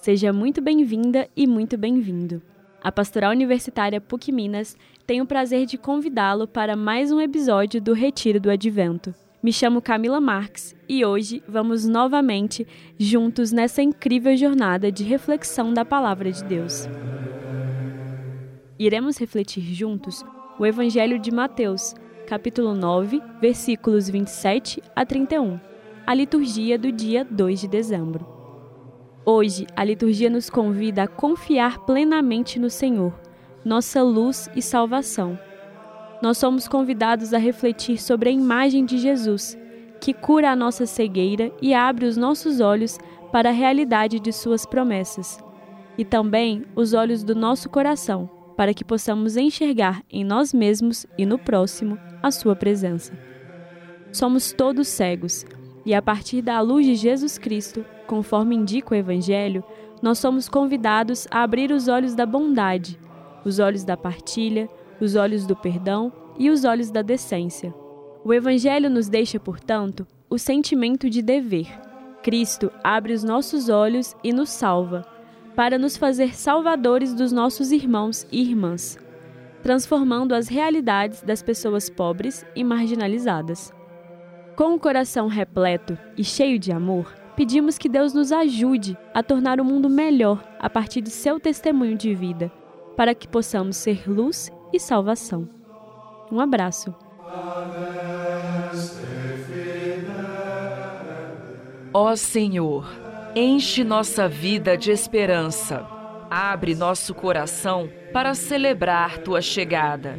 Seja muito bem-vinda e muito bem-vindo. A Pastoral Universitária PUC Minas tem o prazer de convidá-lo para mais um episódio do Retiro do Advento. Me chamo Camila Marques e hoje vamos novamente juntos nessa incrível jornada de reflexão da Palavra de Deus. Iremos refletir juntos o Evangelho de Mateus, capítulo 9, versículos 27 a 31, a liturgia do dia 2 de dezembro. Hoje, a liturgia nos convida a confiar plenamente no Senhor, nossa luz e salvação. Nós somos convidados a refletir sobre a imagem de Jesus, que cura a nossa cegueira e abre os nossos olhos para a realidade de Suas promessas, e também os olhos do nosso coração, para que possamos enxergar em nós mesmos e no próximo a Sua presença. Somos todos cegos, e a partir da luz de Jesus Cristo, conforme indica o Evangelho, nós somos convidados a abrir os olhos da bondade, os olhos da partilha, os olhos do perdão e os olhos da decência. O Evangelho nos deixa, portanto, o sentimento de dever. Cristo abre os nossos olhos e nos salva, para nos fazer salvadores dos nossos irmãos e irmãs, transformando as realidades das pessoas pobres e marginalizadas. Com o coração repleto e cheio de amor, pedimos que Deus nos ajude a tornar o mundo melhor a partir de seu testemunho de vida, para que possamos ser luz e salvação. Um abraço. Ó Senhor, enche nossa vida de esperança. Abre nosso coração para celebrar tua chegada.